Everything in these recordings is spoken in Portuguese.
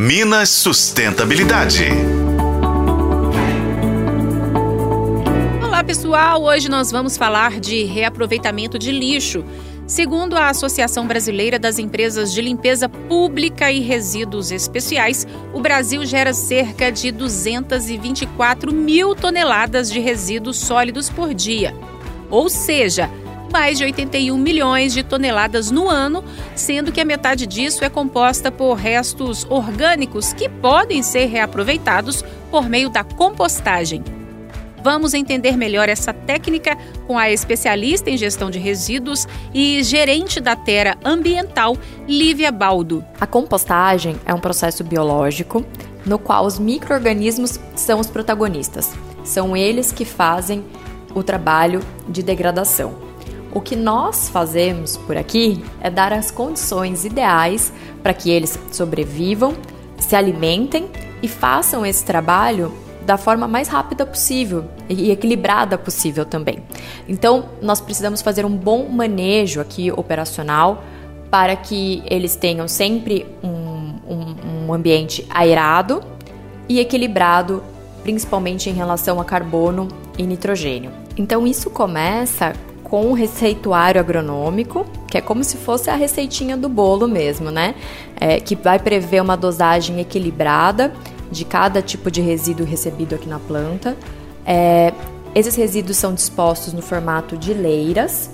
Minas Sustentabilidade. Olá, pessoal! Hoje nós vamos falar de reaproveitamento de lixo. Segundo a Associação Brasileira das Empresas de Limpeza Pública e Resíduos Especiais, o Brasil gera cerca de 224 mil toneladas de resíduos sólidos por dia. Ou seja, mais de 81 milhões de toneladas no ano, sendo que a metade disso é composta por restos orgânicos que podem ser reaproveitados por meio da compostagem. Vamos entender melhor essa técnica com a especialista em gestão de resíduos e gerente da Terra Ambiental, Lívia Baldo. A compostagem é um processo biológico no qual os micro-organismos são os protagonistas. São eles que fazem o trabalho de degradação. O que nós fazemos por aqui é dar as condições ideais para que eles sobrevivam, se alimentem e façam esse trabalho da forma mais rápida possível e equilibrada possível também. Então, nós precisamos fazer um bom manejo aqui operacional para que eles tenham sempre um, um, um ambiente aerado e equilibrado, principalmente em relação a carbono e nitrogênio. Então, isso começa com um receituário agronômico, que é como se fosse a receitinha do bolo mesmo, né? É, que vai prever uma dosagem equilibrada de cada tipo de resíduo recebido aqui na planta. É, esses resíduos são dispostos no formato de leiras,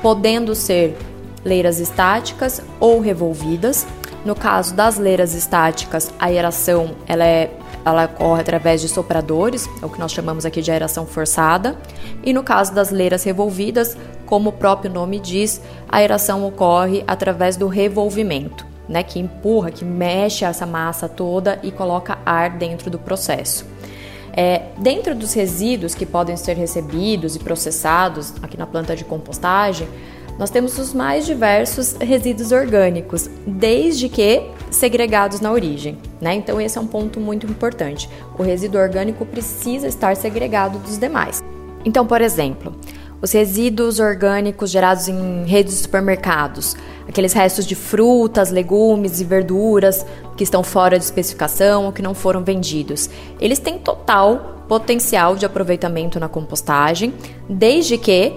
podendo ser leiras estáticas ou revolvidas. No caso das leiras estáticas, a aeração ela é ela ocorre através de sopradores, é o que nós chamamos aqui de aeração forçada, e no caso das leiras revolvidas, como o próprio nome diz, a aeração ocorre através do revolvimento, né, que empurra, que mexe essa massa toda e coloca ar dentro do processo. É, dentro dos resíduos que podem ser recebidos e processados aqui na planta de compostagem, nós temos os mais diversos resíduos orgânicos, desde que segregados na origem. Né? Então, esse é um ponto muito importante. O resíduo orgânico precisa estar segregado dos demais. Então, por exemplo, os resíduos orgânicos gerados em redes de supermercados, aqueles restos de frutas, legumes e verduras que estão fora de especificação ou que não foram vendidos, eles têm total potencial de aproveitamento na compostagem, desde que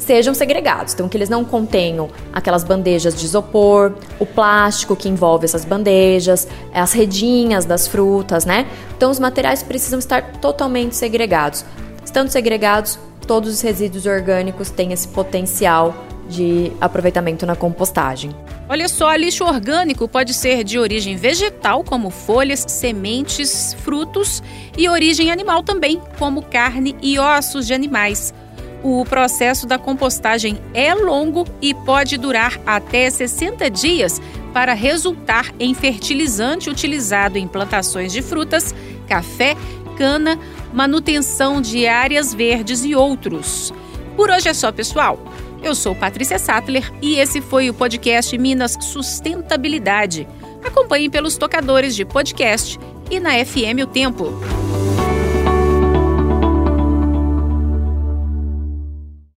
sejam segregados. Então, que eles não contenham aquelas bandejas de isopor, o plástico que envolve essas bandejas, as redinhas das frutas, né? Então, os materiais precisam estar totalmente segregados. Estando segregados, todos os resíduos orgânicos têm esse potencial de aproveitamento na compostagem. Olha só, lixo orgânico pode ser de origem vegetal, como folhas, sementes, frutos, e origem animal também, como carne e ossos de animais. O processo da compostagem é longo e pode durar até 60 dias para resultar em fertilizante utilizado em plantações de frutas, café, cana, manutenção de áreas verdes e outros. Por hoje é só, pessoal. Eu sou Patrícia Sattler e esse foi o podcast Minas Sustentabilidade. Acompanhe pelos tocadores de podcast e na FM O Tempo.